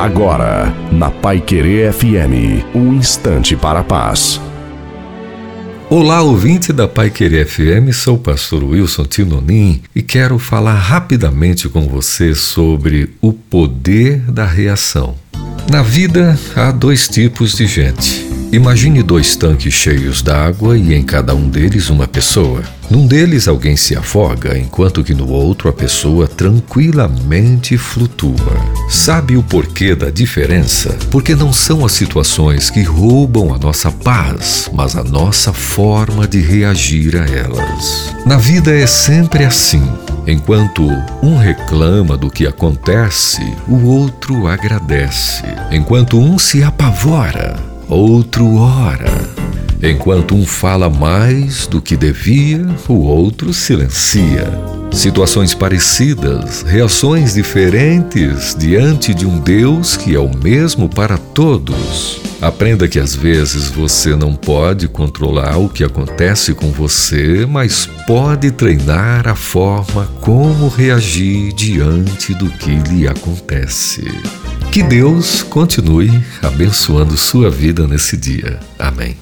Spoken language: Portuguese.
Agora, na Pai Querer FM, um instante para a paz. Olá, ouvinte da Pai Querer FM, sou o pastor Wilson Tinonim e quero falar rapidamente com você sobre o poder da reação. Na vida há dois tipos de gente Imagine dois tanques cheios d'água e em cada um deles uma pessoa. Num deles alguém se afoga, enquanto que no outro a pessoa tranquilamente flutua. Sabe o porquê da diferença? Porque não são as situações que roubam a nossa paz, mas a nossa forma de reagir a elas. Na vida é sempre assim. Enquanto um reclama do que acontece, o outro agradece. Enquanto um se apavora, outro ora. Enquanto um fala mais do que devia, o outro silencia. Situações parecidas, reações diferentes diante de um Deus que é o mesmo para todos. Aprenda que às vezes você não pode controlar o que acontece com você, mas pode treinar a forma como reagir diante do que lhe acontece. Que Deus continue abençoando sua vida nesse dia. Amém.